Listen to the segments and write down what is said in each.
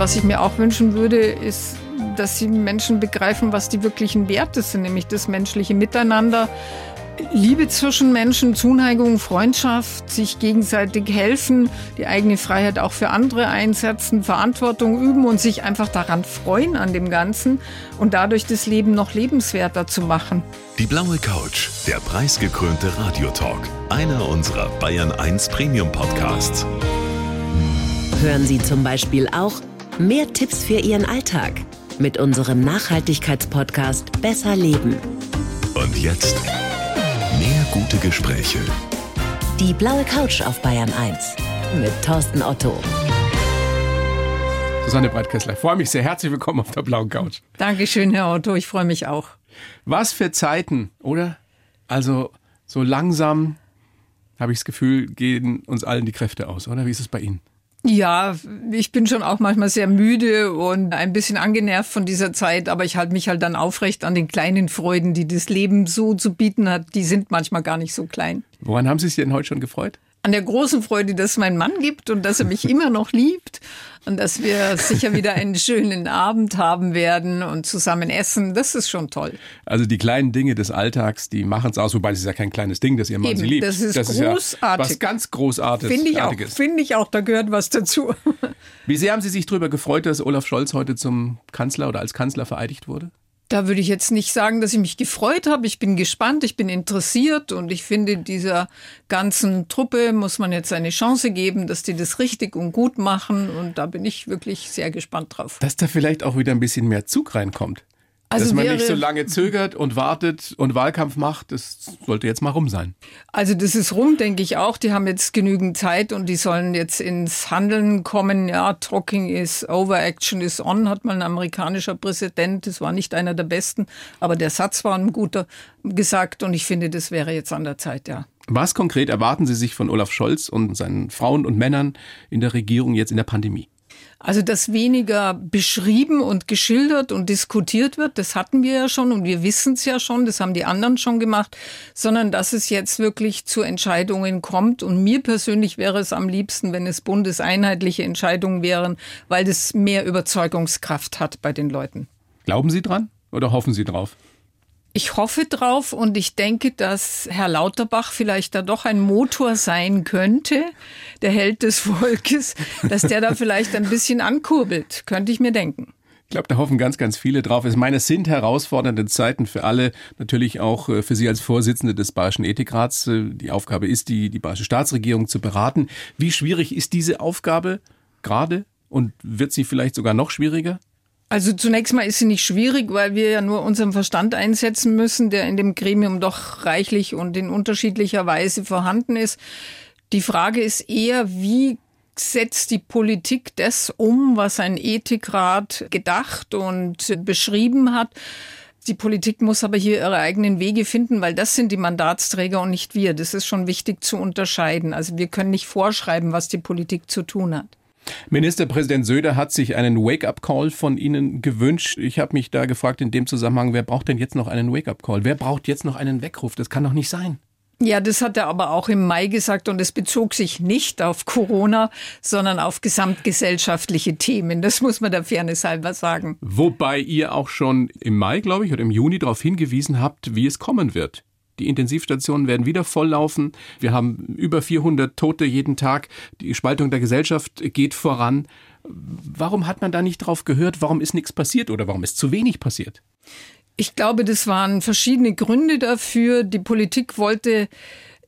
Was ich mir auch wünschen würde, ist, dass die Menschen begreifen, was die wirklichen Werte sind, nämlich das menschliche Miteinander, Liebe zwischen Menschen, Zuneigung, Freundschaft, sich gegenseitig helfen, die eigene Freiheit auch für andere einsetzen, Verantwortung üben und sich einfach daran freuen an dem Ganzen und dadurch das Leben noch lebenswerter zu machen. Die blaue Couch, der preisgekrönte Radiotalk, einer unserer Bayern 1 Premium Podcasts. Hören Sie zum Beispiel auch mehr Tipps für Ihren Alltag mit unserem Nachhaltigkeitspodcast Besser Leben. Und jetzt mehr gute Gespräche. Die blaue Couch auf Bayern 1 mit Thorsten Otto. Susanne Breitkessler, freue mich sehr. Herzlich willkommen auf der blauen Couch. Dankeschön, Herr Otto. Ich freue mich auch. Was für Zeiten, oder? Also so langsam habe ich das Gefühl, gehen uns allen die Kräfte aus, oder? Wie ist es bei Ihnen? Ja, ich bin schon auch manchmal sehr müde und ein bisschen angenervt von dieser Zeit, aber ich halte mich halt dann aufrecht an den kleinen Freuden, die das Leben so zu bieten hat. Die sind manchmal gar nicht so klein. Woran haben Sie sich denn heute schon gefreut? An der großen Freude, dass es mein Mann gibt und dass er mich immer noch liebt und dass wir sicher wieder einen schönen Abend haben werden und zusammen essen. Das ist schon toll. Also die kleinen Dinge des Alltags, die machen es aus, wobei es ist ja kein kleines Ding, dass ihr Mann Eben, sie liebt. das ist ja großartig. was ganz Großartiges. Finde ich auch. Finde ich auch. Da gehört was dazu. Wie sehr haben Sie sich darüber gefreut, dass Olaf Scholz heute zum Kanzler oder als Kanzler vereidigt wurde? Da würde ich jetzt nicht sagen, dass ich mich gefreut habe. Ich bin gespannt, ich bin interessiert und ich finde, dieser ganzen Truppe muss man jetzt eine Chance geben, dass die das richtig und gut machen. Und da bin ich wirklich sehr gespannt drauf. Dass da vielleicht auch wieder ein bisschen mehr Zug reinkommt. Also dass man wäre- nicht so lange zögert und wartet und Wahlkampf macht, das sollte jetzt mal rum sein. Also das ist rum, denke ich auch. Die haben jetzt genügend Zeit und die sollen jetzt ins Handeln kommen. Ja, Talking is over, action is on, hat mal ein amerikanischer Präsident. Das war nicht einer der besten, aber der Satz war ein guter gesagt und ich finde, das wäre jetzt an der Zeit, ja. Was konkret erwarten Sie sich von Olaf Scholz und seinen Frauen und Männern in der Regierung jetzt in der Pandemie? Also, dass weniger beschrieben und geschildert und diskutiert wird, das hatten wir ja schon und wir wissen es ja schon, das haben die anderen schon gemacht, sondern dass es jetzt wirklich zu Entscheidungen kommt. Und mir persönlich wäre es am liebsten, wenn es bundeseinheitliche Entscheidungen wären, weil das mehr Überzeugungskraft hat bei den Leuten. Glauben Sie dran oder hoffen Sie drauf? Ich hoffe drauf und ich denke, dass Herr Lauterbach vielleicht da doch ein Motor sein könnte, der Held des Volkes, dass der da vielleicht ein bisschen ankurbelt, könnte ich mir denken. Ich glaube, da hoffen ganz, ganz viele drauf. Ich meine, es sind herausfordernde Zeiten für alle, natürlich auch äh, für Sie als Vorsitzende des Bayerischen Ethikrats. Äh, Die Aufgabe ist, die, die Bayerische Staatsregierung zu beraten. Wie schwierig ist diese Aufgabe gerade und wird sie vielleicht sogar noch schwieriger? Also zunächst mal ist sie nicht schwierig, weil wir ja nur unseren Verstand einsetzen müssen, der in dem Gremium doch reichlich und in unterschiedlicher Weise vorhanden ist. Die Frage ist eher, wie setzt die Politik das um, was ein Ethikrat gedacht und beschrieben hat. Die Politik muss aber hier ihre eigenen Wege finden, weil das sind die Mandatsträger und nicht wir. Das ist schon wichtig zu unterscheiden. Also wir können nicht vorschreiben, was die Politik zu tun hat. Ministerpräsident Söder hat sich einen Wake-up-Call von Ihnen gewünscht. Ich habe mich da gefragt in dem Zusammenhang, wer braucht denn jetzt noch einen Wake-up-Call? Wer braucht jetzt noch einen Weckruf? Das kann doch nicht sein. Ja, das hat er aber auch im Mai gesagt und es bezog sich nicht auf Corona, sondern auf gesamtgesellschaftliche Themen. Das muss man der Fairness halber sagen. Wobei ihr auch schon im Mai, glaube ich, oder im Juni darauf hingewiesen habt, wie es kommen wird. Die Intensivstationen werden wieder volllaufen. Wir haben über 400 Tote jeden Tag. Die Spaltung der Gesellschaft geht voran. Warum hat man da nicht drauf gehört? Warum ist nichts passiert oder warum ist zu wenig passiert? Ich glaube, das waren verschiedene Gründe dafür. Die Politik wollte,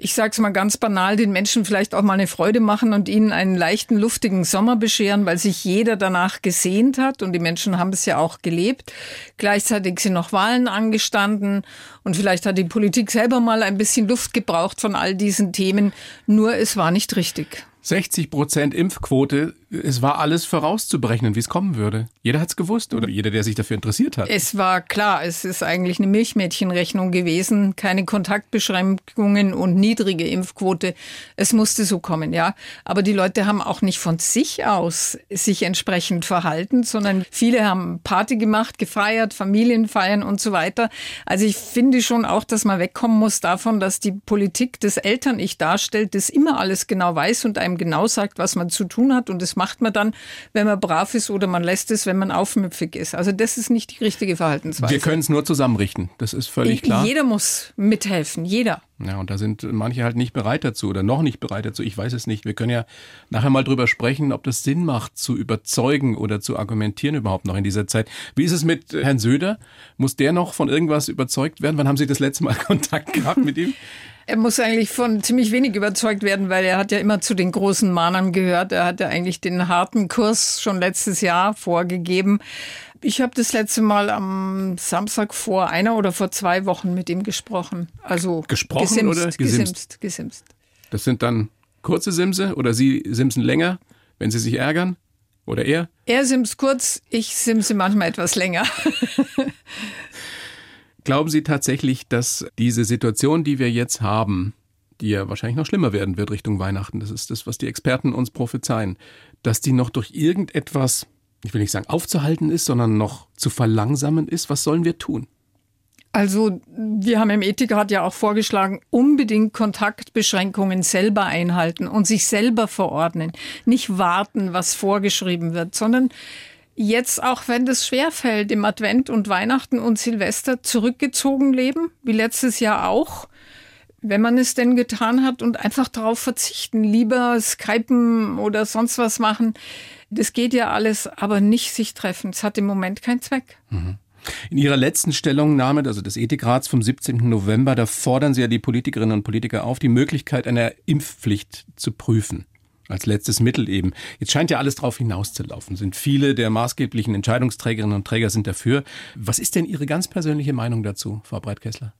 ich sage es mal ganz banal, den Menschen vielleicht auch mal eine Freude machen und ihnen einen leichten, luftigen Sommer bescheren, weil sich jeder danach gesehnt hat und die Menschen haben es ja auch gelebt. Gleichzeitig sind noch Wahlen angestanden und vielleicht hat die Politik selber mal ein bisschen Luft gebraucht von all diesen Themen. Nur es war nicht richtig. 60 Prozent Impfquote, es war alles vorauszubrechen, wie es kommen würde. Jeder hat es gewusst oder jeder, der sich dafür interessiert hat. Es war klar, es ist eigentlich eine Milchmädchenrechnung gewesen, keine Kontaktbeschränkungen und niedrige Impfquote. Es musste so kommen, ja. Aber die Leute haben auch nicht von sich aus sich entsprechend verhalten, sondern viele haben Party gemacht, gefeiert, Familienfeiern und so weiter. Also ich finde schon auch, dass man wegkommen muss davon, dass die Politik das Eltern-Ich darstellt, das immer alles genau weiß und einem genau sagt, was man zu tun hat und das macht man dann, wenn man brav ist oder man lässt es, wenn man aufmüpfig ist. Also das ist nicht die richtige Verhaltensweise. Wir können es nur zusammenrichten, das ist völlig klar. Jeder muss mithelfen, jeder. Ja, und da sind manche halt nicht bereit dazu oder noch nicht bereit dazu. Ich weiß es nicht. Wir können ja nachher mal drüber sprechen, ob das Sinn macht, zu überzeugen oder zu argumentieren überhaupt noch in dieser Zeit. Wie ist es mit Herrn Söder? Muss der noch von irgendwas überzeugt werden? Wann haben Sie das letzte Mal Kontakt gehabt mit ihm? Er muss eigentlich von ziemlich wenig überzeugt werden, weil er hat ja immer zu den großen Mahnern gehört. Er hat ja eigentlich den harten Kurs schon letztes Jahr vorgegeben. Ich habe das letzte Mal am Samstag vor einer oder vor zwei Wochen mit ihm gesprochen. Also gesprochen gesimst, oder gesimst? gesimst, gesimst. Das sind dann kurze Simse oder Sie simsen länger, wenn Sie sich ärgern? Oder er? Er simst kurz, ich simse manchmal etwas länger. Glauben Sie tatsächlich, dass diese Situation, die wir jetzt haben, die ja wahrscheinlich noch schlimmer werden wird Richtung Weihnachten, das ist das, was die Experten uns prophezeien, dass die noch durch irgendetwas, ich will nicht sagen aufzuhalten ist, sondern noch zu verlangsamen ist? Was sollen wir tun? Also wir haben im Ethikrat ja auch vorgeschlagen, unbedingt Kontaktbeschränkungen selber einhalten und sich selber verordnen. Nicht warten, was vorgeschrieben wird, sondern jetzt, auch wenn das schwerfällt, im Advent und Weihnachten und Silvester zurückgezogen leben, wie letztes Jahr auch, wenn man es denn getan hat und einfach darauf verzichten, lieber Skypen oder sonst was machen. Das geht ja alles, aber nicht sich treffen. Es hat im Moment keinen Zweck. In Ihrer letzten Stellungnahme, also des Ethikrats vom 17. November, da fordern Sie ja die Politikerinnen und Politiker auf, die Möglichkeit einer Impfpflicht zu prüfen als letztes Mittel eben. Jetzt scheint ja alles darauf hinauszulaufen. Sind viele der maßgeblichen Entscheidungsträgerinnen und Träger sind dafür. Was ist denn Ihre ganz persönliche Meinung dazu, Frau Breitkessler?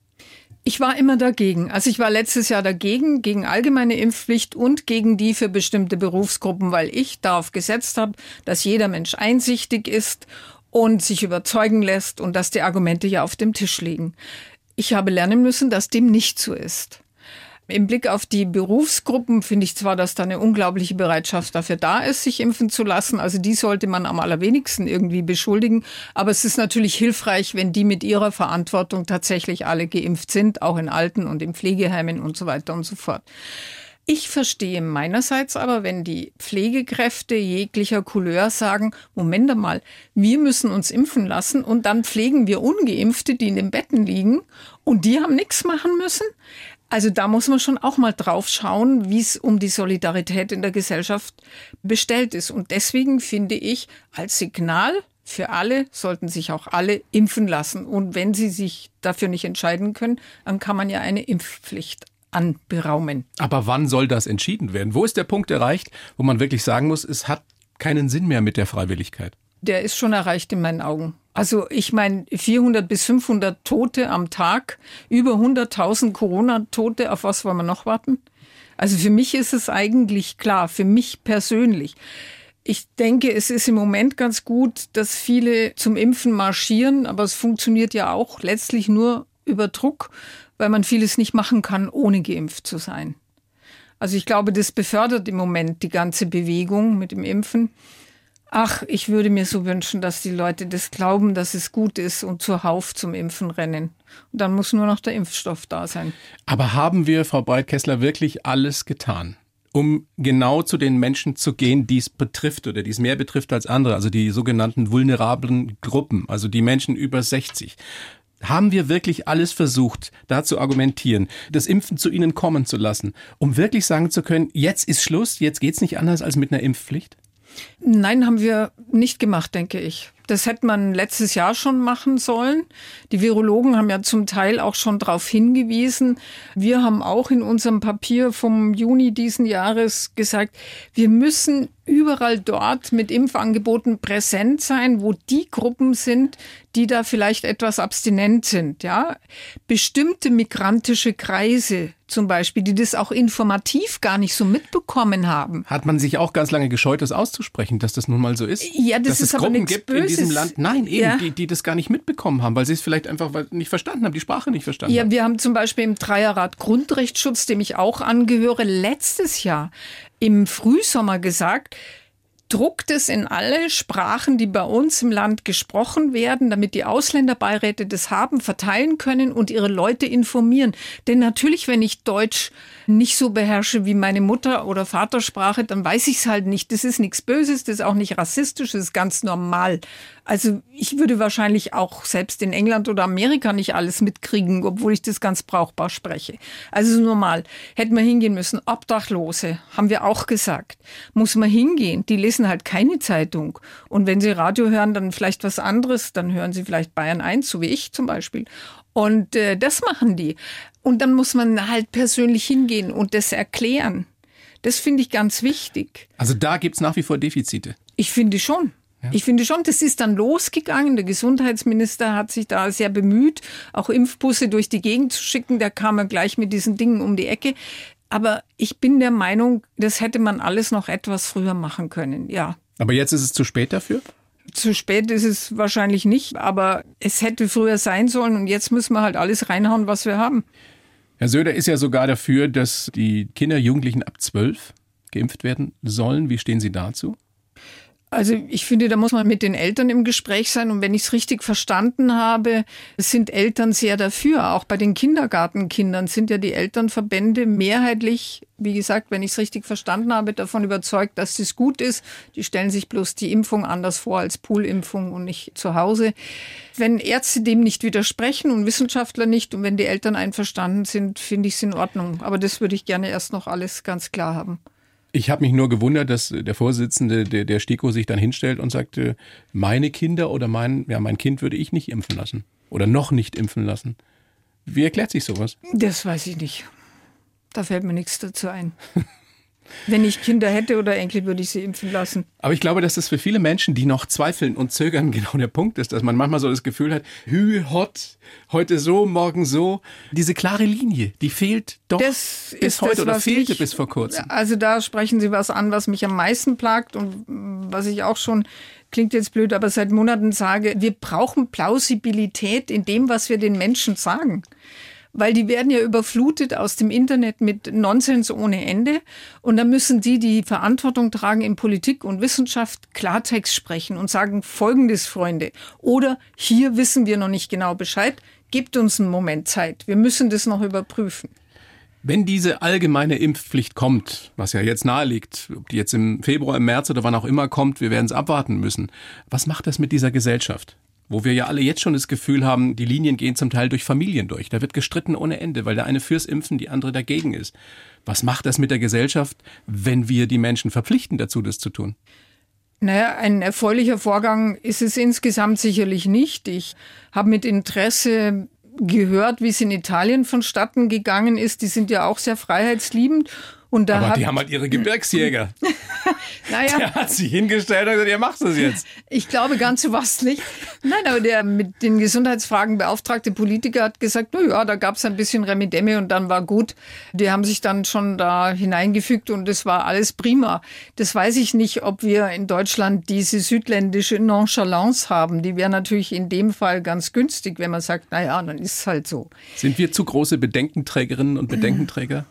Ich war immer dagegen. Also ich war letztes Jahr dagegen, gegen allgemeine Impfpflicht und gegen die für bestimmte Berufsgruppen, weil ich darauf gesetzt habe, dass jeder Mensch einsichtig ist und sich überzeugen lässt und dass die Argumente ja auf dem Tisch liegen. Ich habe lernen müssen, dass dem nicht so ist. Im Blick auf die Berufsgruppen finde ich zwar, dass da eine unglaubliche Bereitschaft dafür da ist, sich impfen zu lassen. Also die sollte man am allerwenigsten irgendwie beschuldigen. Aber es ist natürlich hilfreich, wenn die mit ihrer Verantwortung tatsächlich alle geimpft sind, auch in Alten- und in Pflegeheimen und so weiter und so fort. Ich verstehe meinerseits aber, wenn die Pflegekräfte jeglicher Couleur sagen, Moment einmal, wir müssen uns impfen lassen und dann pflegen wir ungeimpfte, die in den Betten liegen und die haben nichts machen müssen. Also da muss man schon auch mal drauf schauen, wie es um die Solidarität in der Gesellschaft bestellt ist. Und deswegen finde ich, als Signal für alle sollten sich auch alle impfen lassen. Und wenn sie sich dafür nicht entscheiden können, dann kann man ja eine Impfpflicht anberaumen. Aber wann soll das entschieden werden? Wo ist der Punkt erreicht, wo man wirklich sagen muss, es hat keinen Sinn mehr mit der Freiwilligkeit? Der ist schon erreicht in meinen Augen. Also ich meine 400 bis 500 Tote am Tag, über 100.000 Corona-Tote, auf was wollen wir noch warten? Also für mich ist es eigentlich klar, für mich persönlich. Ich denke, es ist im Moment ganz gut, dass viele zum Impfen marschieren, aber es funktioniert ja auch letztlich nur über Druck, weil man vieles nicht machen kann, ohne geimpft zu sein. Also ich glaube, das befördert im Moment die ganze Bewegung mit dem Impfen. Ach, ich würde mir so wünschen, dass die Leute das glauben, dass es gut ist und zuhauf zum Impfen rennen. Und dann muss nur noch der Impfstoff da sein. Aber haben wir, Frau Breitkessler, wirklich alles getan? um genau zu den Menschen zu gehen, die es betrifft oder die es mehr betrifft als andere, also die sogenannten vulnerablen Gruppen, also die Menschen über 60. Haben wir wirklich alles versucht, da zu argumentieren, das Impfen zu ihnen kommen zu lassen, um wirklich sagen zu können, jetzt ist Schluss, jetzt geht's nicht anders als mit einer Impfpflicht? Nein, haben wir nicht gemacht, denke ich. Das hätte man letztes Jahr schon machen sollen. Die Virologen haben ja zum Teil auch schon darauf hingewiesen. Wir haben auch in unserem Papier vom Juni diesen Jahres gesagt, wir müssen überall dort mit Impfangeboten präsent sein, wo die Gruppen sind, die da vielleicht etwas abstinent sind, ja. Bestimmte migrantische Kreise zum Beispiel, die das auch informativ gar nicht so mitbekommen haben. Hat man sich auch ganz lange gescheut, das auszusprechen, dass das nun mal so ist? Ja, das dass ist es aber Gruppen nichts gibt Böses. Diesem Land, nein, eben, Ja. die, die das gar nicht mitbekommen haben, weil sie es vielleicht einfach nicht verstanden haben, die Sprache nicht verstanden Ja, haben. wir haben zum Beispiel im Dreierrat Grundrechtsschutz, dem ich auch angehöre, letztes Jahr im Frühsommer gesagt, druckt es in alle Sprachen, die bei uns im Land gesprochen werden, damit die Ausländerbeiräte das haben, verteilen können und ihre Leute informieren. Denn natürlich, wenn ich Deutsch nicht so beherrsche wie meine Mutter oder Vatersprache, dann weiß ich es halt nicht. Das ist nichts Böses, das ist auch nicht rassistisch, das ist ganz normal. Also ich würde wahrscheinlich auch selbst in England oder Amerika nicht alles mitkriegen, obwohl ich das ganz brauchbar spreche. Also normal. Hätten wir hingehen müssen. Obdachlose, haben wir auch gesagt. Muss man hingehen. Die lesen halt keine Zeitung. Und wenn sie Radio hören, dann vielleicht was anderes. Dann hören sie vielleicht Bayern 1, so wie ich zum Beispiel. Und äh, das machen die. Und dann muss man halt persönlich hingehen und das erklären. Das finde ich ganz wichtig. Also da gibt es nach wie vor Defizite. Ich finde schon. Ja. Ich finde schon, das ist dann losgegangen. Der Gesundheitsminister hat sich da sehr bemüht, auch Impfbusse durch die Gegend zu schicken. Da kam er gleich mit diesen Dingen um die Ecke. Aber ich bin der Meinung, das hätte man alles noch etwas früher machen können, ja. Aber jetzt ist es zu spät dafür? Zu spät ist es wahrscheinlich nicht, aber es hätte früher sein sollen und jetzt müssen wir halt alles reinhauen, was wir haben. Herr Söder ist ja sogar dafür, dass die Kinder, Jugendlichen ab zwölf geimpft werden sollen. Wie stehen Sie dazu? Also ich finde, da muss man mit den Eltern im Gespräch sein. Und wenn ich es richtig verstanden habe, sind Eltern sehr dafür. Auch bei den Kindergartenkindern sind ja die Elternverbände mehrheitlich, wie gesagt, wenn ich es richtig verstanden habe, davon überzeugt, dass das gut ist. Die stellen sich bloß die Impfung anders vor als Poolimpfung und nicht zu Hause. Wenn Ärzte dem nicht widersprechen und Wissenschaftler nicht und wenn die Eltern einverstanden sind, finde ich es in Ordnung. Aber das würde ich gerne erst noch alles ganz klar haben. Ich habe mich nur gewundert, dass der Vorsitzende der, der STIKO sich dann hinstellt und sagte, meine Kinder oder mein, ja, mein Kind würde ich nicht impfen lassen oder noch nicht impfen lassen. Wie erklärt sich sowas? Das weiß ich nicht. Da fällt mir nichts dazu ein. Wenn ich Kinder hätte oder Enkel, würde ich sie impfen lassen. Aber ich glaube, dass das für viele Menschen, die noch zweifeln und zögern, genau der Punkt ist, dass man manchmal so das Gefühl hat, hü, hot, heute so, morgen so. Diese klare Linie, die fehlt doch das bis heute das, oder fehlte ich, bis vor kurzem. Also da sprechen Sie was an, was mich am meisten plagt und was ich auch schon klingt jetzt blöd, aber seit Monaten sage, wir brauchen Plausibilität in dem, was wir den Menschen sagen weil die werden ja überflutet aus dem Internet mit Nonsens ohne Ende. Und da müssen die, die Verantwortung tragen in Politik und Wissenschaft, Klartext sprechen und sagen Folgendes, Freunde. Oder hier wissen wir noch nicht genau Bescheid. Gebt uns einen Moment Zeit. Wir müssen das noch überprüfen. Wenn diese allgemeine Impfpflicht kommt, was ja jetzt nahe liegt, ob die jetzt im Februar, im März oder wann auch immer kommt, wir werden es abwarten müssen. Was macht das mit dieser Gesellschaft? Wo wir ja alle jetzt schon das Gefühl haben, die Linien gehen zum Teil durch Familien durch. Da wird gestritten ohne Ende, weil der eine fürs Impfen, die andere dagegen ist. Was macht das mit der Gesellschaft, wenn wir die Menschen verpflichten dazu, das zu tun? Naja, ein erfreulicher Vorgang ist es insgesamt sicherlich nicht. Ich habe mit Interesse gehört, wie es in Italien vonstatten gegangen ist. Die sind ja auch sehr freiheitsliebend und da Aber hat, die haben halt ihre Gebirgsjäger. naja. Der hat sich hingestellt und gesagt, ihr macht das jetzt. Ich glaube ganz so was nicht. Nein, aber der mit den Gesundheitsfragen beauftragte Politiker hat gesagt, na ja, da gab es ein bisschen Remidemme und dann war gut. Die haben sich dann schon da hineingefügt und es war alles prima. Das weiß ich nicht, ob wir in Deutschland diese südländische Nonchalance haben. Die wäre natürlich in dem Fall ganz günstig, wenn man sagt, na ja, dann ist es halt so. Sind wir zu große Bedenkenträgerinnen und Bedenkenträger?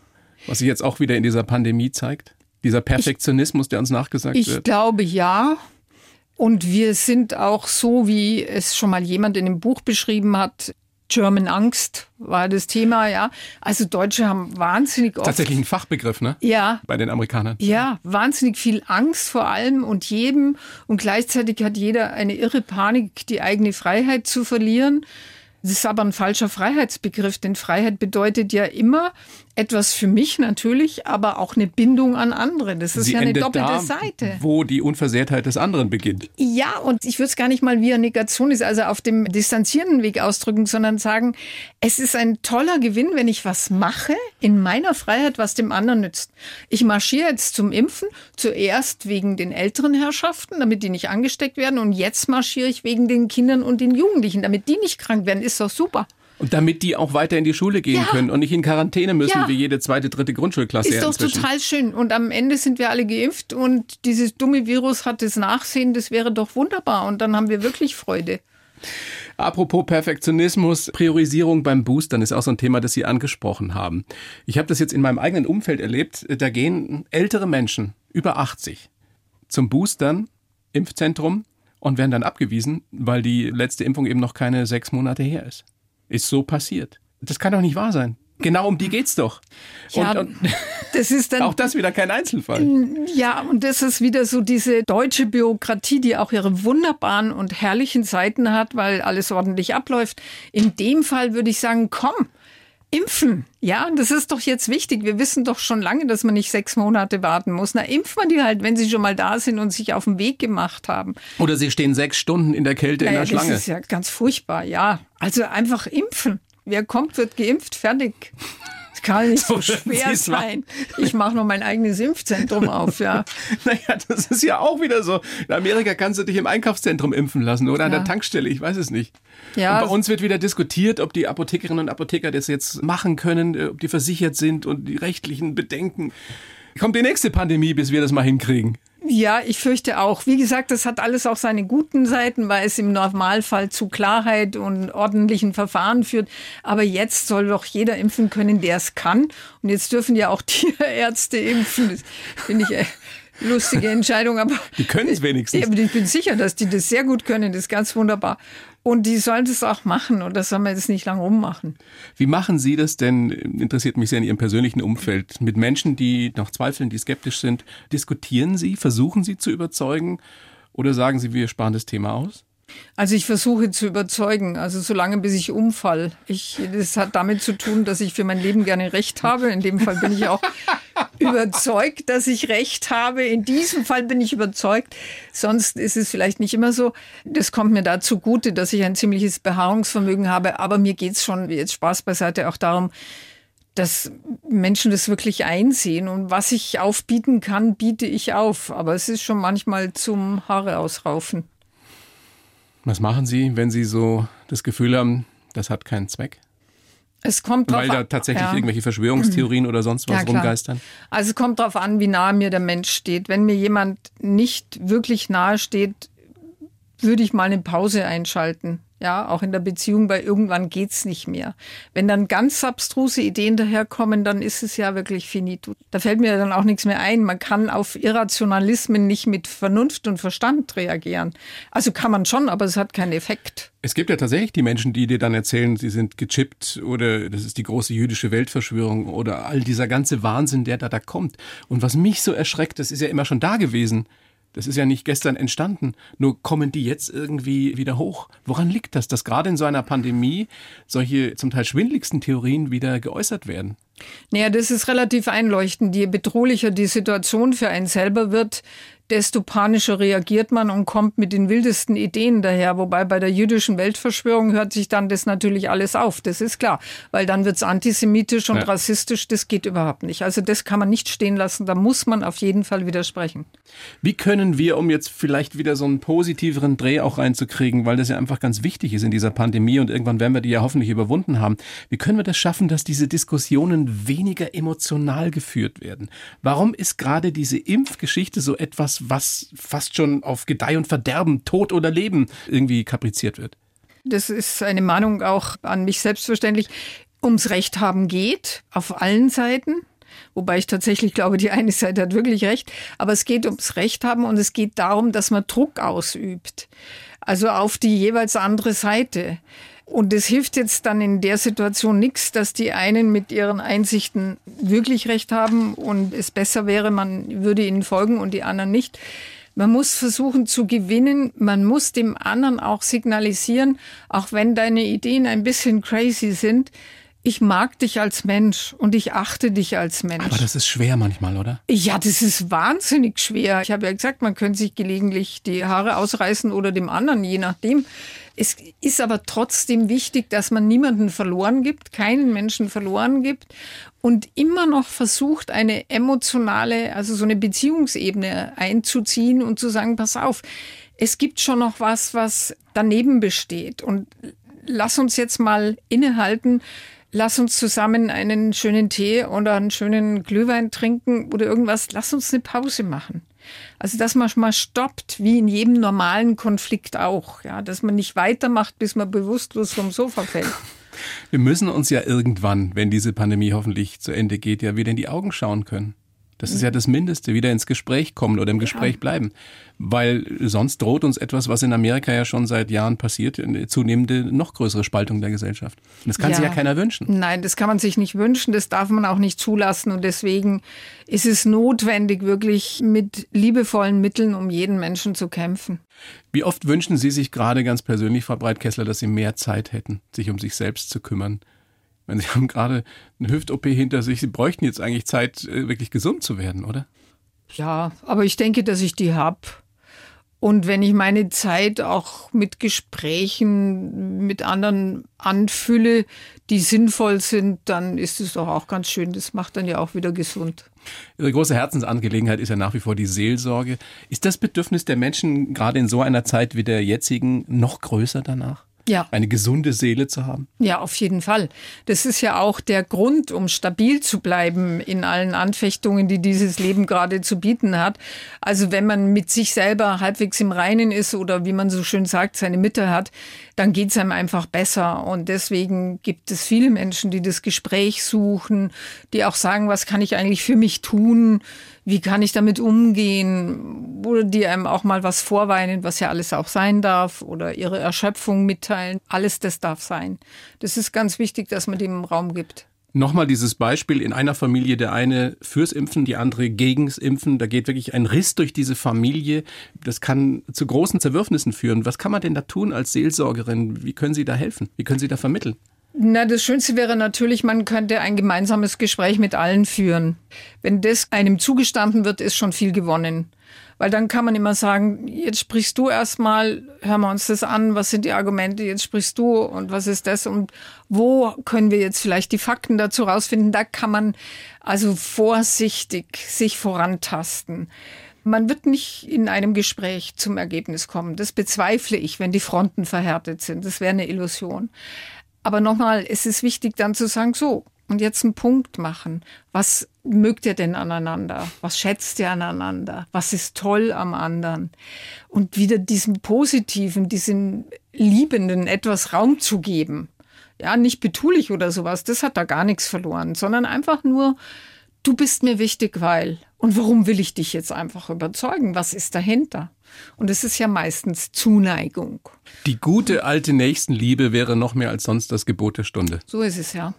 Was sich jetzt auch wieder in dieser Pandemie zeigt? Dieser Perfektionismus, ich, der uns nachgesagt ich wird? Ich glaube ja. Und wir sind auch so, wie es schon mal jemand in dem Buch beschrieben hat, German Angst war das Thema, ja. Also Deutsche haben wahnsinnig oft. Tatsächlich ein Fachbegriff, ne? Ja. Bei den Amerikanern. Ja, wahnsinnig viel Angst vor allem und jedem. Und gleichzeitig hat jeder eine irre Panik, die eigene Freiheit zu verlieren. Das ist aber ein falscher Freiheitsbegriff, denn Freiheit bedeutet ja immer, etwas für mich natürlich, aber auch eine Bindung an andere. Das ist Sie ja eine doppelte da, Seite. Wo die Unversehrtheit des anderen beginnt. Ja, und ich würde es gar nicht mal wie eine Negation ist, also auf dem distanzierenden Weg ausdrücken, sondern sagen, es ist ein toller Gewinn, wenn ich was mache in meiner Freiheit, was dem anderen nützt. Ich marschiere jetzt zum Impfen, zuerst wegen den älteren Herrschaften, damit die nicht angesteckt werden, und jetzt marschiere ich wegen den Kindern und den Jugendlichen, damit die nicht krank werden. Ist doch super. Und damit die auch weiter in die Schule gehen ja. können und nicht in Quarantäne müssen, ja. wie jede zweite, dritte Grundschulklasse. Ist doch inzwischen. total schön. Und am Ende sind wir alle geimpft und dieses dumme Virus hat das Nachsehen, das wäre doch wunderbar. Und dann haben wir wirklich Freude. Apropos Perfektionismus, Priorisierung beim Boostern ist auch so ein Thema, das Sie angesprochen haben. Ich habe das jetzt in meinem eigenen Umfeld erlebt. Da gehen ältere Menschen, über 80, zum Boostern, Impfzentrum und werden dann abgewiesen, weil die letzte Impfung eben noch keine sechs Monate her ist. Ist so passiert. Das kann doch nicht wahr sein. Genau um die geht's doch. Ja, und, und das ist dann auch das wieder kein Einzelfall. Ja, und das ist wieder so diese deutsche Bürokratie, die auch ihre wunderbaren und herrlichen Seiten hat, weil alles ordentlich abläuft. In dem Fall würde ich sagen, komm, impfen. Ja, das ist doch jetzt wichtig. Wir wissen doch schon lange, dass man nicht sechs Monate warten muss. Na, impft man die halt, wenn sie schon mal da sind und sich auf den Weg gemacht haben. Oder sie stehen sechs Stunden in der Kälte naja, in der Schlange. Das ist ja ganz furchtbar, ja. Also einfach impfen. Wer kommt, wird geimpft, fertig. Kann nicht so, so schwer sein. Ich mache noch mein eigenes Impfzentrum auf, ja. naja, das ist ja auch wieder so. In Amerika kannst du dich im Einkaufszentrum impfen lassen oder an ja. der Tankstelle, ich weiß es nicht. Ja. Und bei uns wird wieder diskutiert, ob die Apothekerinnen und Apotheker das jetzt machen können, äh, ob die versichert sind und die rechtlichen Bedenken. Kommt die nächste Pandemie, bis wir das mal hinkriegen. Ja, ich fürchte auch. Wie gesagt, das hat alles auch seine guten Seiten, weil es im Normalfall zu Klarheit und ordentlichen Verfahren führt. Aber jetzt soll doch jeder impfen können, der es kann. Und jetzt dürfen ja auch Tierärzte impfen. Das finde ich äh, lustige Entscheidung, aber. Die können es wenigstens. Ja, ich bin sicher, dass die das sehr gut können. Das ist ganz wunderbar. Und die sollen das auch machen und das soll man jetzt nicht lang rummachen. Wie machen Sie das denn, interessiert mich sehr in Ihrem persönlichen Umfeld, mit Menschen, die noch zweifeln, die skeptisch sind? Diskutieren Sie, versuchen Sie zu überzeugen oder sagen Sie, wir sparen das Thema aus? Also ich versuche zu überzeugen, also solange bis ich umfall. Ich, das hat damit zu tun, dass ich für mein Leben gerne Recht habe. In dem Fall bin ich auch überzeugt, dass ich Recht habe. In diesem Fall bin ich überzeugt. Sonst ist es vielleicht nicht immer so. Das kommt mir da zugute, dass ich ein ziemliches Beharrungsvermögen habe. Aber mir geht es schon, jetzt Spaß beiseite, auch darum, dass Menschen das wirklich einsehen. Und was ich aufbieten kann, biete ich auf. Aber es ist schon manchmal zum Haare ausraufen. Was machen Sie, wenn Sie so das Gefühl haben, das hat keinen Zweck? Es kommt drauf Weil da tatsächlich ja. irgendwelche Verschwörungstheorien oder sonst was ja, rumgeistern? Also es kommt darauf an, wie nahe mir der Mensch steht. Wenn mir jemand nicht wirklich nahe steht, würde ich mal eine Pause einschalten ja, auch in der Beziehung, weil irgendwann geht's nicht mehr. Wenn dann ganz abstruse Ideen daherkommen, dann ist es ja wirklich finito. Da fällt mir dann auch nichts mehr ein. Man kann auf Irrationalismen nicht mit Vernunft und Verstand reagieren. Also kann man schon, aber es hat keinen Effekt. Es gibt ja tatsächlich die Menschen, die dir dann erzählen, sie sind gechippt oder das ist die große jüdische Weltverschwörung oder all dieser ganze Wahnsinn, der da da kommt. Und was mich so erschreckt, das ist ja immer schon da gewesen. Das ist ja nicht gestern entstanden. Nur kommen die jetzt irgendwie wieder hoch. Woran liegt das, dass gerade in so einer Pandemie solche zum Teil schwindligsten Theorien wieder geäußert werden? Naja, das ist relativ einleuchtend. Je bedrohlicher die Situation für einen selber wird, desto panischer reagiert man und kommt mit den wildesten Ideen daher. Wobei bei der jüdischen Weltverschwörung hört sich dann das natürlich alles auf. Das ist klar. Weil dann wird es antisemitisch und ja. rassistisch. Das geht überhaupt nicht. Also das kann man nicht stehen lassen. Da muss man auf jeden Fall widersprechen. Wie können wir, um jetzt vielleicht wieder so einen positiveren Dreh auch reinzukriegen, weil das ja einfach ganz wichtig ist in dieser Pandemie und irgendwann werden wir die ja hoffentlich überwunden haben, wie können wir das schaffen, dass diese Diskussionen weniger emotional geführt werden? Warum ist gerade diese Impfgeschichte so etwas, was fast schon auf Gedeih und Verderben, Tod oder Leben irgendwie kapriziert wird. Das ist eine Mahnung auch an mich selbstverständlich. Ums Recht haben geht, auf allen Seiten. Wobei ich tatsächlich glaube, die eine Seite hat wirklich recht. Aber es geht ums Recht haben und es geht darum, dass man Druck ausübt. Also auf die jeweils andere Seite. Und es hilft jetzt dann in der Situation nichts, dass die einen mit ihren Einsichten wirklich recht haben und es besser wäre, man würde ihnen folgen und die anderen nicht. Man muss versuchen zu gewinnen. Man muss dem anderen auch signalisieren, auch wenn deine Ideen ein bisschen crazy sind, ich mag dich als Mensch und ich achte dich als Mensch. Aber das ist schwer manchmal, oder? Ja, das ist wahnsinnig schwer. Ich habe ja gesagt, man könnte sich gelegentlich die Haare ausreißen oder dem anderen, je nachdem. Es ist aber trotzdem wichtig, dass man niemanden verloren gibt, keinen Menschen verloren gibt und immer noch versucht, eine emotionale, also so eine Beziehungsebene einzuziehen und zu sagen, pass auf, es gibt schon noch was, was daneben besteht und lass uns jetzt mal innehalten, lass uns zusammen einen schönen Tee oder einen schönen Glühwein trinken oder irgendwas, lass uns eine Pause machen. Also, dass man mal stoppt, wie in jedem normalen Konflikt auch. Ja, dass man nicht weitermacht, bis man bewusstlos vom Sofa fällt. Wir müssen uns ja irgendwann, wenn diese Pandemie hoffentlich zu Ende geht, ja wieder in die Augen schauen können. Das ist ja das Mindeste, wieder ins Gespräch kommen oder im Gespräch ja. bleiben. Weil sonst droht uns etwas, was in Amerika ja schon seit Jahren passiert, eine zunehmende, noch größere Spaltung der Gesellschaft. Und das kann ja. sich ja keiner wünschen. Nein, das kann man sich nicht wünschen, das darf man auch nicht zulassen. Und deswegen ist es notwendig, wirklich mit liebevollen Mitteln um jeden Menschen zu kämpfen. Wie oft wünschen Sie sich gerade ganz persönlich, Frau Breitkessler, dass Sie mehr Zeit hätten, sich um sich selbst zu kümmern? Wenn Sie haben gerade eine Hüft-OP hinter sich, Sie bräuchten jetzt eigentlich Zeit, äh, wirklich gesund zu werden, oder? Ja, aber ich denke, dass ich die habe. Und wenn ich meine Zeit auch mit Gesprächen mit anderen anfülle, die sinnvoll sind, dann ist es doch auch ganz schön. Das macht dann ja auch wieder gesund. Ihre große Herzensangelegenheit ist ja nach wie vor die Seelsorge. Ist das Bedürfnis der Menschen gerade in so einer Zeit wie der jetzigen noch größer danach? Ja. eine gesunde Seele zu haben? Ja, auf jeden Fall. Das ist ja auch der Grund, um stabil zu bleiben in allen Anfechtungen, die dieses Leben gerade zu bieten hat. Also wenn man mit sich selber halbwegs im Reinen ist oder wie man so schön sagt, seine Mitte hat, dann geht es einem einfach besser. Und deswegen gibt es viele Menschen, die das Gespräch suchen, die auch sagen, was kann ich eigentlich für mich tun? Wie kann ich damit umgehen? Oder die einem auch mal was vorweinen, was ja alles auch sein darf, oder ihre Erschöpfung mitteilen. Alles das darf sein. Das ist ganz wichtig, dass man dem Raum gibt. Nochmal dieses Beispiel in einer Familie, der eine fürs Impfen, die andere gegens Impfen. Da geht wirklich ein Riss durch diese Familie. Das kann zu großen Zerwürfnissen führen. Was kann man denn da tun als Seelsorgerin? Wie können Sie da helfen? Wie können Sie da vermitteln? Na, das Schönste wäre natürlich, man könnte ein gemeinsames Gespräch mit allen führen. Wenn das einem zugestanden wird, ist schon viel gewonnen. Weil dann kann man immer sagen, jetzt sprichst du erstmal, hören wir uns das an, was sind die Argumente, jetzt sprichst du und was ist das und wo können wir jetzt vielleicht die Fakten dazu rausfinden. Da kann man also vorsichtig sich vorantasten. Man wird nicht in einem Gespräch zum Ergebnis kommen. Das bezweifle ich, wenn die Fronten verhärtet sind. Das wäre eine Illusion. Aber nochmal, es ist wichtig dann zu sagen, so, und jetzt einen Punkt machen. Was mögt ihr denn aneinander? Was schätzt ihr aneinander? Was ist toll am anderen? Und wieder diesem Positiven, diesem Liebenden etwas Raum zu geben. Ja, nicht betulich oder sowas, das hat da gar nichts verloren, sondern einfach nur, du bist mir wichtig, weil. Und warum will ich dich jetzt einfach überzeugen? Was ist dahinter? Und es ist ja meistens Zuneigung. Die gute alte Nächstenliebe wäre noch mehr als sonst das Gebot der Stunde. So ist es ja.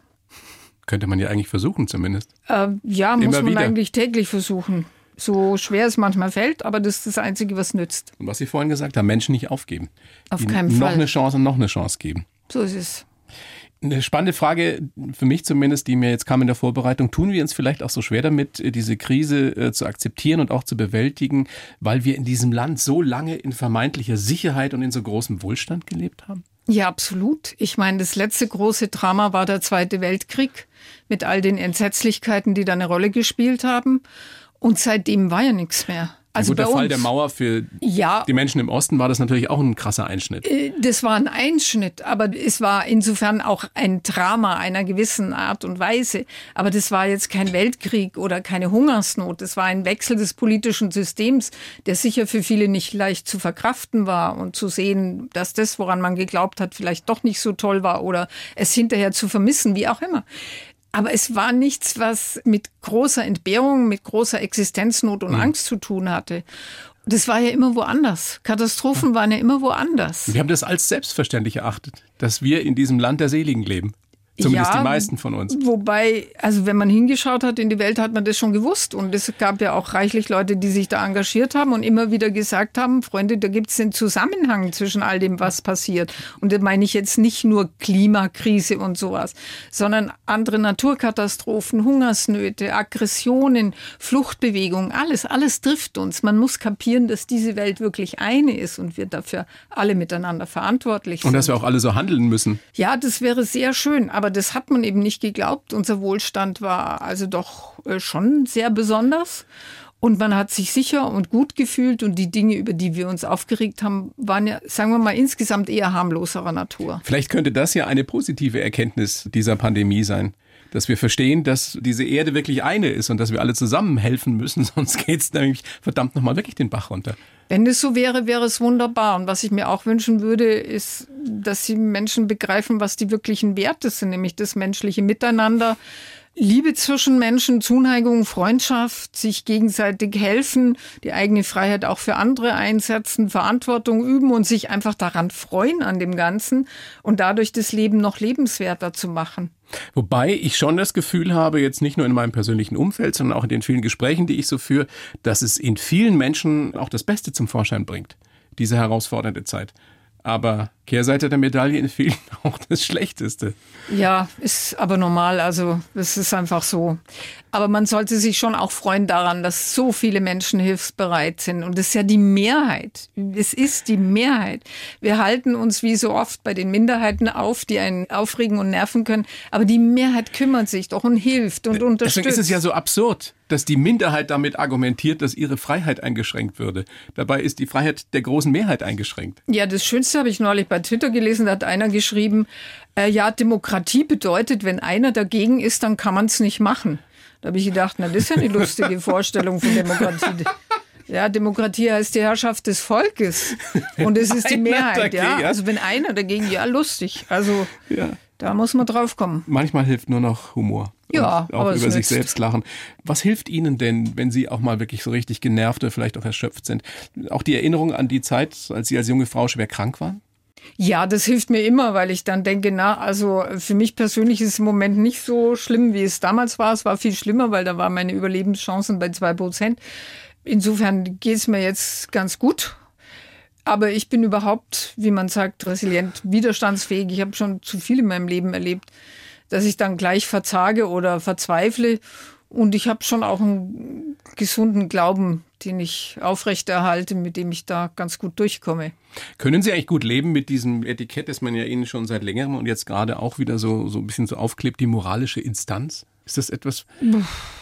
Könnte man ja eigentlich versuchen zumindest. Äh, ja, Immer muss man wieder. eigentlich täglich versuchen. So schwer es manchmal fällt, aber das ist das Einzige, was nützt. Und was Sie vorhin gesagt haben, Menschen nicht aufgeben. Auf Die keinen Fall. Noch eine Chance und noch eine Chance geben. So ist es. Eine spannende Frage, für mich zumindest, die mir jetzt kam in der Vorbereitung. Tun wir uns vielleicht auch so schwer damit, diese Krise äh, zu akzeptieren und auch zu bewältigen, weil wir in diesem Land so lange in vermeintlicher Sicherheit und in so großem Wohlstand gelebt haben? Ja, absolut. Ich meine, das letzte große Drama war der Zweite Weltkrieg mit all den Entsetzlichkeiten, die da eine Rolle gespielt haben. Und seitdem war ja nichts mehr. Also Gut, der Fall der Mauer für ja, die Menschen im Osten war das natürlich auch ein krasser Einschnitt. Äh, das war ein Einschnitt, aber es war insofern auch ein Drama einer gewissen Art und Weise. Aber das war jetzt kein Weltkrieg oder keine Hungersnot. Das war ein Wechsel des politischen Systems, der sicher für viele nicht leicht zu verkraften war und zu sehen, dass das, woran man geglaubt hat, vielleicht doch nicht so toll war oder es hinterher zu vermissen, wie auch immer. Aber es war nichts, was mit großer Entbehrung, mit großer Existenznot und mhm. Angst zu tun hatte. Das war ja immer woanders. Katastrophen waren ja immer woanders. Wir haben das als selbstverständlich erachtet, dass wir in diesem Land der Seligen leben. Zumindest ja, die meisten von uns. Wobei, also wenn man hingeschaut hat in die Welt, hat man das schon gewusst. Und es gab ja auch reichlich Leute, die sich da engagiert haben und immer wieder gesagt haben, Freunde, da gibt es den Zusammenhang zwischen all dem, was passiert. Und da meine ich jetzt nicht nur Klimakrise und sowas, sondern andere Naturkatastrophen, Hungersnöte, Aggressionen, Fluchtbewegungen, alles, alles trifft uns. Man muss kapieren, dass diese Welt wirklich eine ist und wir dafür alle miteinander verantwortlich sind. Und dass wir auch alle so handeln müssen. Ja, das wäre sehr schön. Aber das hat man eben nicht geglaubt. Unser Wohlstand war also doch äh, schon sehr besonders. Und man hat sich sicher und gut gefühlt und die Dinge, über die wir uns aufgeregt haben, waren ja, sagen wir mal, insgesamt eher harmloserer Natur. Vielleicht könnte das ja eine positive Erkenntnis dieser Pandemie sein. Dass wir verstehen, dass diese Erde wirklich eine ist und dass wir alle zusammen helfen müssen, sonst geht es nämlich verdammt nochmal wirklich den Bach runter. Wenn es so wäre, wäre es wunderbar. Und was ich mir auch wünschen würde, ist, dass die Menschen begreifen, was die wirklichen Werte sind, nämlich das menschliche Miteinander, Liebe zwischen Menschen, Zuneigung, Freundschaft, sich gegenseitig helfen, die eigene Freiheit auch für andere einsetzen, Verantwortung üben und sich einfach daran freuen an dem Ganzen und dadurch das Leben noch lebenswerter zu machen. Wobei ich schon das Gefühl habe, jetzt nicht nur in meinem persönlichen Umfeld, sondern auch in den vielen Gesprächen, die ich so führe, dass es in vielen Menschen auch das Beste zum Vorschein bringt, diese herausfordernde Zeit. Aber Kehrseite der Medaille vielen auch das Schlechteste. Ja, ist aber normal. Also es ist einfach so. Aber man sollte sich schon auch freuen daran, dass so viele Menschen hilfsbereit sind. Und es ist ja die Mehrheit. Es ist die Mehrheit. Wir halten uns wie so oft bei den Minderheiten auf, die einen aufregen und nerven können. Aber die Mehrheit kümmert sich doch und hilft und unterstützt. Deswegen ist es ja so absurd, dass die Minderheit damit argumentiert, dass ihre Freiheit eingeschränkt würde. Dabei ist die Freiheit der großen Mehrheit eingeschränkt. Ja, das Schönste habe ich neulich bei Twitter gelesen, da hat einer geschrieben, äh, ja, Demokratie bedeutet, wenn einer dagegen ist, dann kann man es nicht machen. Da habe ich gedacht, na, das ist ja eine lustige Vorstellung von Demokratie. Ja, Demokratie heißt die Herrschaft des Volkes. Und es ist die Mehrheit, ja. Also wenn einer dagegen, ja, lustig. Also ja. da muss man drauf kommen. Manchmal hilft nur noch Humor. Ja, auch über sich selbst lachen. Was hilft Ihnen denn, wenn Sie auch mal wirklich so richtig genervt oder vielleicht auch erschöpft sind? Auch die Erinnerung an die Zeit, als Sie als junge Frau schwer krank waren? Ja, das hilft mir immer, weil ich dann denke, na, also für mich persönlich ist es im Moment nicht so schlimm, wie es damals war. Es war viel schlimmer, weil da waren meine Überlebenschancen bei zwei Prozent. Insofern geht es mir jetzt ganz gut. Aber ich bin überhaupt, wie man sagt, resilient, widerstandsfähig. Ich habe schon zu viel in meinem Leben erlebt, dass ich dann gleich verzage oder verzweifle. Und ich habe schon auch einen gesunden Glauben, den ich aufrechterhalte, mit dem ich da ganz gut durchkomme. Können Sie eigentlich gut leben mit diesem Etikett, das man ja Ihnen schon seit längerem und jetzt gerade auch wieder so, so ein bisschen so aufklebt, die moralische Instanz? Ist das etwas,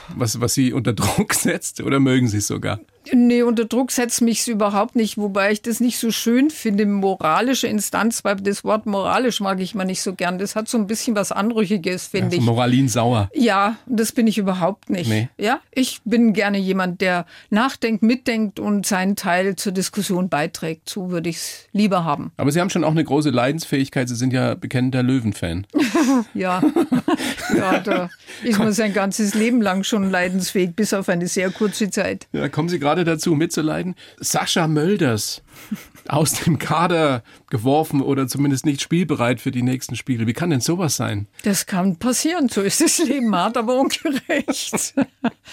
was, was Sie unter Druck setzt oder mögen Sie es sogar? Nee, unter Druck setzt mich überhaupt nicht, wobei ich das nicht so schön finde. Moralische Instanz, weil das Wort moralisch mag ich mal nicht so gern. Das hat so ein bisschen was Anrüchiges, finde ja, ich. Moralin sauer. Ja, das bin ich überhaupt nicht. Nee. Ja, ich bin gerne jemand, der nachdenkt, mitdenkt und seinen Teil zur Diskussion beiträgt. So würde ich es lieber haben. Aber Sie haben schon auch eine große Leidensfähigkeit. Sie sind ja bekennender Löwen-Fan. ja, ja da ist man sein ganzes Leben lang schon leidensfähig, bis auf eine sehr kurze Zeit. Ja, kommen Sie gerade dazu mitzuleiden. Sascha Mölders aus dem Kader geworfen oder zumindest nicht spielbereit für die nächsten Spiele. Wie kann denn sowas sein? Das kann passieren. So ist das Leben hart, aber ungerecht.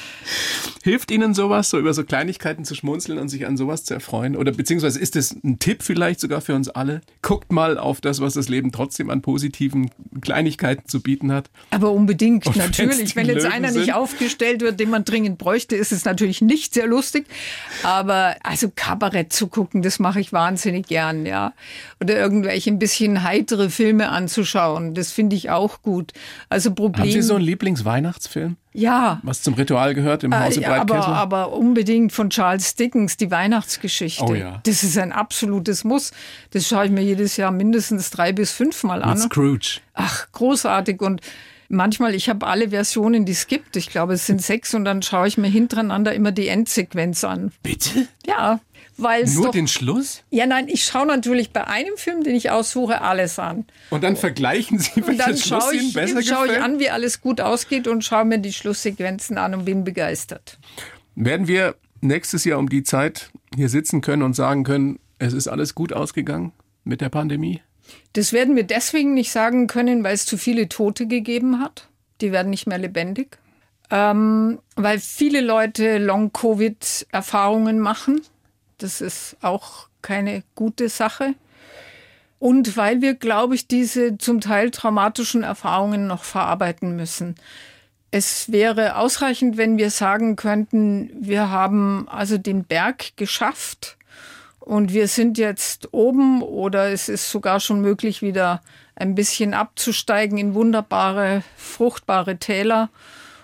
Hilft Ihnen sowas, so über so Kleinigkeiten zu schmunzeln und sich an sowas zu erfreuen? Oder beziehungsweise ist es ein Tipp vielleicht sogar für uns alle? Guckt mal auf das, was das Leben trotzdem an positiven Kleinigkeiten zu bieten hat. Aber unbedingt, und natürlich. Wenn jetzt Löwen einer nicht aufgestellt wird, den man dringend bräuchte, ist es natürlich nicht sehr lustig. Aber also Kabarett zu gucken, das mache ich wahnsinnig gern, ja. Oder irgendwelche ein bisschen heitere Filme anzuschauen, das finde ich auch gut. Also Problem. Haben Sie so einen Lieblingsweihnachtsfilm? Ja. Was zum Ritual gehört im Hause äh, Breitkessel? Aber, aber unbedingt von Charles Dickens, die Weihnachtsgeschichte. Oh ja. Das ist ein absolutes Muss. Das schaue ich mir jedes Jahr mindestens drei bis fünfmal an. Mit Scrooge. Ach, großartig. Und manchmal, ich habe alle Versionen, die es gibt. Ich glaube, es sind sechs und dann schaue ich mir hintereinander immer die Endsequenz an. Bitte? Ja. Weil Nur doch, den Schluss? Ja, nein, ich schaue natürlich bei einem Film, den ich aussuche, alles an. Und dann vergleichen Sie, welcher dann Schluss ich, Ihnen besser schaue gefällt? ich an, wie alles gut ausgeht und schaue mir die Schlusssequenzen an und bin begeistert. Werden wir nächstes Jahr um die Zeit hier sitzen können und sagen können, es ist alles gut ausgegangen mit der Pandemie? Das werden wir deswegen nicht sagen können, weil es zu viele Tote gegeben hat. Die werden nicht mehr lebendig. Ähm, weil viele Leute Long-Covid-Erfahrungen machen das ist auch keine gute Sache. Und weil wir, glaube ich, diese zum Teil traumatischen Erfahrungen noch verarbeiten müssen. Es wäre ausreichend, wenn wir sagen könnten, wir haben also den Berg geschafft und wir sind jetzt oben oder es ist sogar schon möglich, wieder ein bisschen abzusteigen in wunderbare, fruchtbare Täler.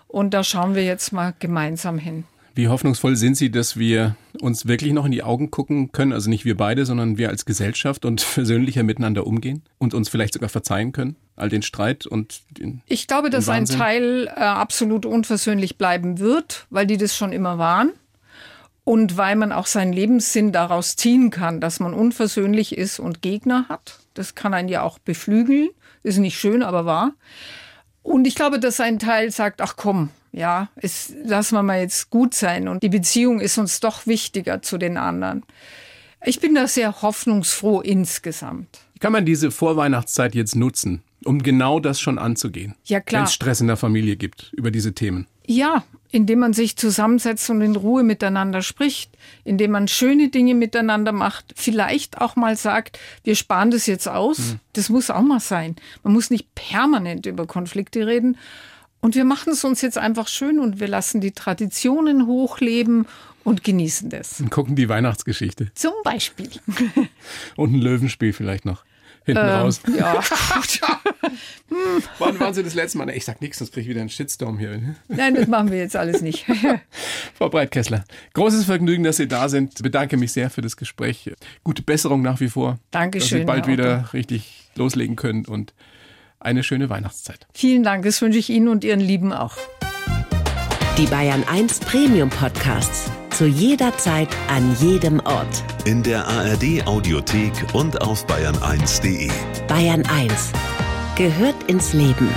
Und da schauen wir jetzt mal gemeinsam hin. Wie hoffnungsvoll sind Sie, dass wir uns wirklich noch in die Augen gucken können? Also nicht wir beide, sondern wir als Gesellschaft und versöhnlicher miteinander umgehen und uns vielleicht sogar verzeihen können? All den Streit und den. Ich glaube, dass ein Teil äh, absolut unversöhnlich bleiben wird, weil die das schon immer waren. Und weil man auch seinen Lebenssinn daraus ziehen kann, dass man unversöhnlich ist und Gegner hat. Das kann einen ja auch beflügeln. Ist nicht schön, aber wahr. Und ich glaube, dass ein Teil sagt, ach komm, ja, es, lassen wir mal jetzt gut sein und die Beziehung ist uns doch wichtiger zu den anderen. Ich bin da sehr hoffnungsfroh insgesamt. Kann man diese Vorweihnachtszeit jetzt nutzen, um genau das schon anzugehen? Ja, klar. Wenn es Stress in der Familie gibt über diese Themen. Ja, indem man sich zusammensetzt und in Ruhe miteinander spricht, indem man schöne Dinge miteinander macht, vielleicht auch mal sagt, wir sparen das jetzt aus. Mhm. Das muss auch mal sein. Man muss nicht permanent über Konflikte reden. Und wir machen es uns jetzt einfach schön und wir lassen die Traditionen hochleben und genießen das. Und gucken die Weihnachtsgeschichte. Zum Beispiel. und ein Löwenspiel vielleicht noch. Hinten ähm, raus. Ja. Wann waren Sie das letzte Mal? Ich sag nichts, sonst kriege ich wieder einen Shitstorm hier. Nein, das machen wir jetzt alles nicht. Frau Breitkessler, großes Vergnügen, dass Sie da sind. Ich bedanke mich sehr für das Gespräch. Gute Besserung nach wie vor. Dankeschön. Dass Sie bald wieder richtig loslegen können und eine schöne Weihnachtszeit. Vielen Dank, das wünsche ich Ihnen und Ihren Lieben auch. Die Bayern 1 Premium Podcasts. Zu jeder Zeit, an jedem Ort. In der ARD Audiothek und auf bayern1.de. Bayern 1 gehört ins Leben.